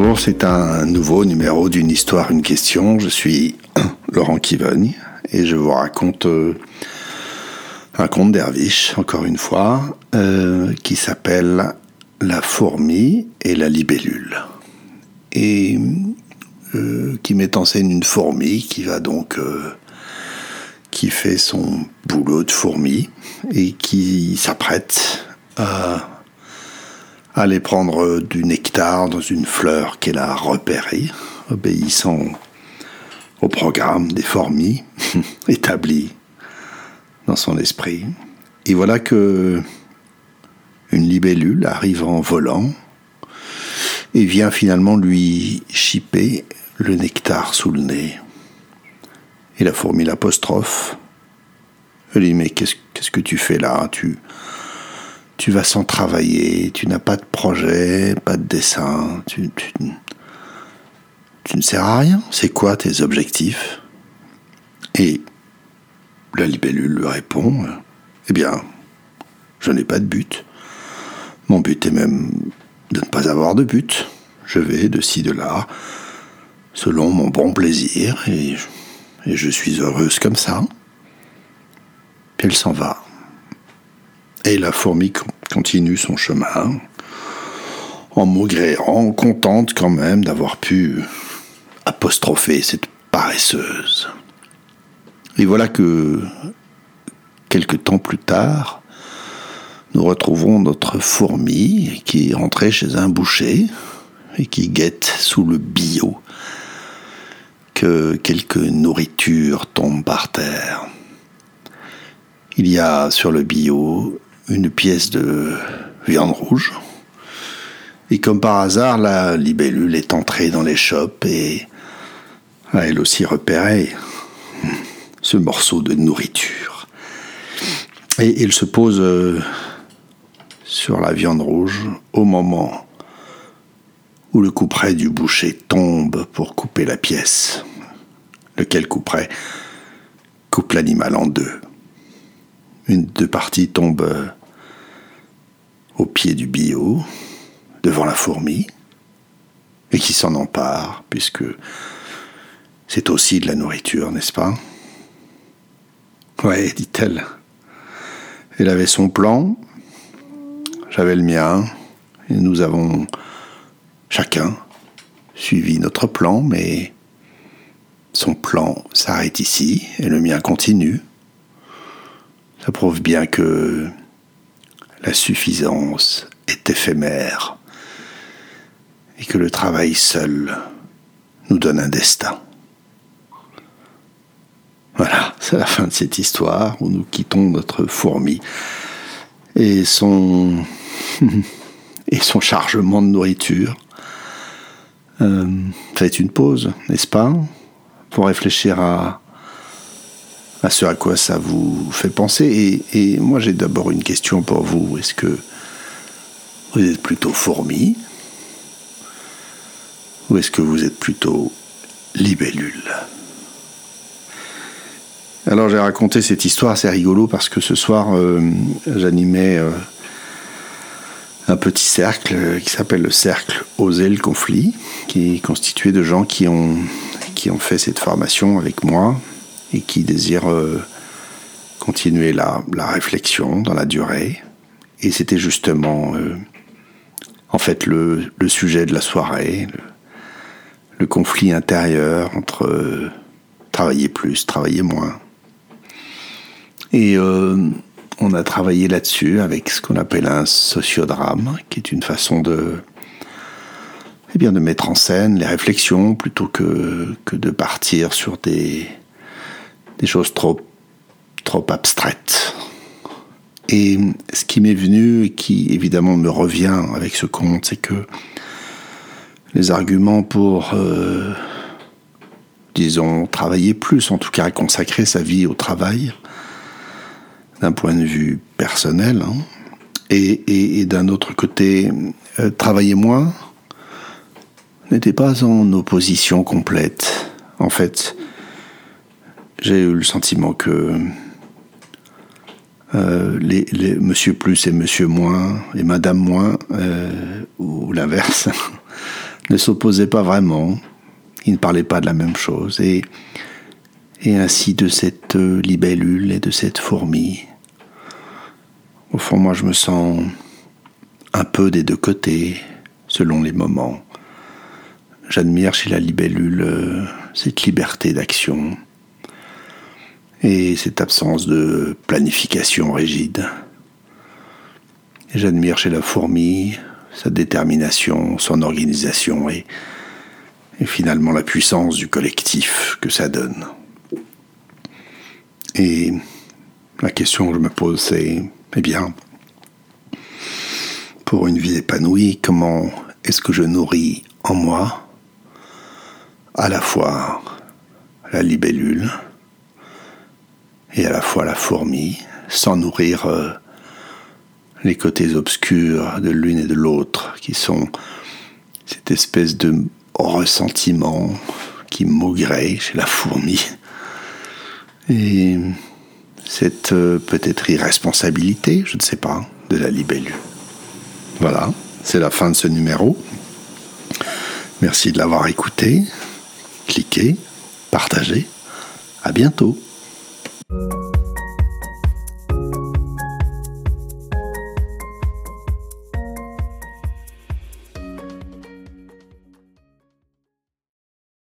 Bonjour, c'est un nouveau numéro d'une histoire, une question. Je suis Laurent Kivogne et je vous raconte euh, un conte d'Herviche, encore une fois, euh, qui s'appelle La fourmi et la libellule. Et euh, qui met en scène une fourmi qui va donc. qui fait son boulot de fourmi et qui s'apprête à aller prendre du nectar dans une fleur qu'elle a repérée, obéissant au programme des fourmis établi dans son esprit. Et voilà que une libellule arrive en volant et vient finalement lui chipper le nectar sous le nez. Et la fourmi l'apostrophe. Elle dit Mais qu'est-ce que tu fais là? Tu vas sans travailler, tu n'as pas de projet, pas de dessin, tu, ne sers à rien. C'est quoi tes objectifs? Et la libellule lui répond Eh bien, je n'ai pas de but. Mon but est même de ne pas avoir de but. Je vais de ci, de là, selon mon bon plaisir, et, et je suis heureuse comme ça. Puis elle s'en va. Et la fourmi continue son chemin, en maugréant, contente quand même d'avoir pu apostropher cette paresseuse. Et voilà que, quelque temps plus tard, nous retrouvons notre fourmi qui est rentrée chez un boucher et qui guette sous le bio que quelques nourritures tombent par terre. Il y a sur le bio une pièce de viande rouge. Et comme par hasard, la libellule est entrée dans les chopes et a elle aussi repéré ce morceau de nourriture. Et il se pose euh, sur la viande rouge au moment où le couperet du boucher tombe pour couper la pièce. Lequel couperet coupe l'animal en deux. Une deux parties tombe euh, au pied du bio, devant la fourmi, et qui s'en empare, puisque c'est aussi de la nourriture, n'est-ce pas? Ouais, dit-elle. Elle avait son plan, j'avais le mien, et nous avons chacun suivi notre plan, mais son plan s'arrête ici et le mien continue. Ça prouve bien que la suffisance est éphémère et que le travail seul nous donne un destin. Voilà, c'est la fin de cette histoire où nous quittons notre fourmi et son, et son chargement de nourriture. Euh, faites une pause, n'est-ce pas, pour réfléchir à, à ce à quoi ça vous fait penser. Et, moi, j'ai d'abord une question pour vous. Est-ce que vous êtes plutôt fourmi ou est-ce que vous êtes plutôt libellule? Alors j'ai raconté cette histoire, c'est rigolo parce que ce soir euh, j'animais euh, un petit cercle qui s'appelle le cercle Oser le conflit, qui est constitué de gens qui ont, qui ont fait cette formation avec moi et qui désire euh, continuer la, réflexion dans la durée. Et c'était justement, euh, en fait, le, sujet de la soirée, le, conflit intérieur entre euh, travailler plus, travailler moins. Et on a travaillé là-dessus avec ce qu'on appelle un sociodrame, qui est une façon de, eh bien, de mettre en scène les réflexions plutôt que, que de partir sur des, des choses trop, trop abstraites. Et ce qui m'est venu et qui évidemment me revient avec ce conte, c'est que les arguments pour, euh, disons, travailler plus, en tout cas consacrer sa vie au travail, d'un point de vue personnel, hein, et, d'un autre côté, euh, travailler moins, n'étaient pas en opposition complète. En fait, j'ai eu le sentiment que euh, les, monsieur plus et monsieur moins et madame moins, euh, ou l'inverse, ne s'opposaient pas vraiment, ils ne parlaient pas de la même chose, et, ainsi de cette libellule et de cette fourmi. Au fond, moi, je me sens un peu des deux côtés, selon les moments. J'admire chez la libellule euh, cette liberté d'action et cette absence de planification rigide. J'admire chez la fourmi sa détermination, son organisation et, et finalement la puissance du collectif que ça donne. Et la question que je me pose, c'est, eh bien, pour une vie épanouie, comment est-ce que je nourris en moi à la fois la libellule et à la fois la fourmi, sans nourrir euh, les côtés obscurs de l'une et de l'autre, qui sont cette espèce de ressentiment qui maugrait chez la fourmi, et cette euh, peut-être irresponsabilité, je ne sais pas, de la libellule. Voilà, c'est la fin de ce numéro. Merci de l'avoir écouté cliquez, partagez. À bientôt. Thank you.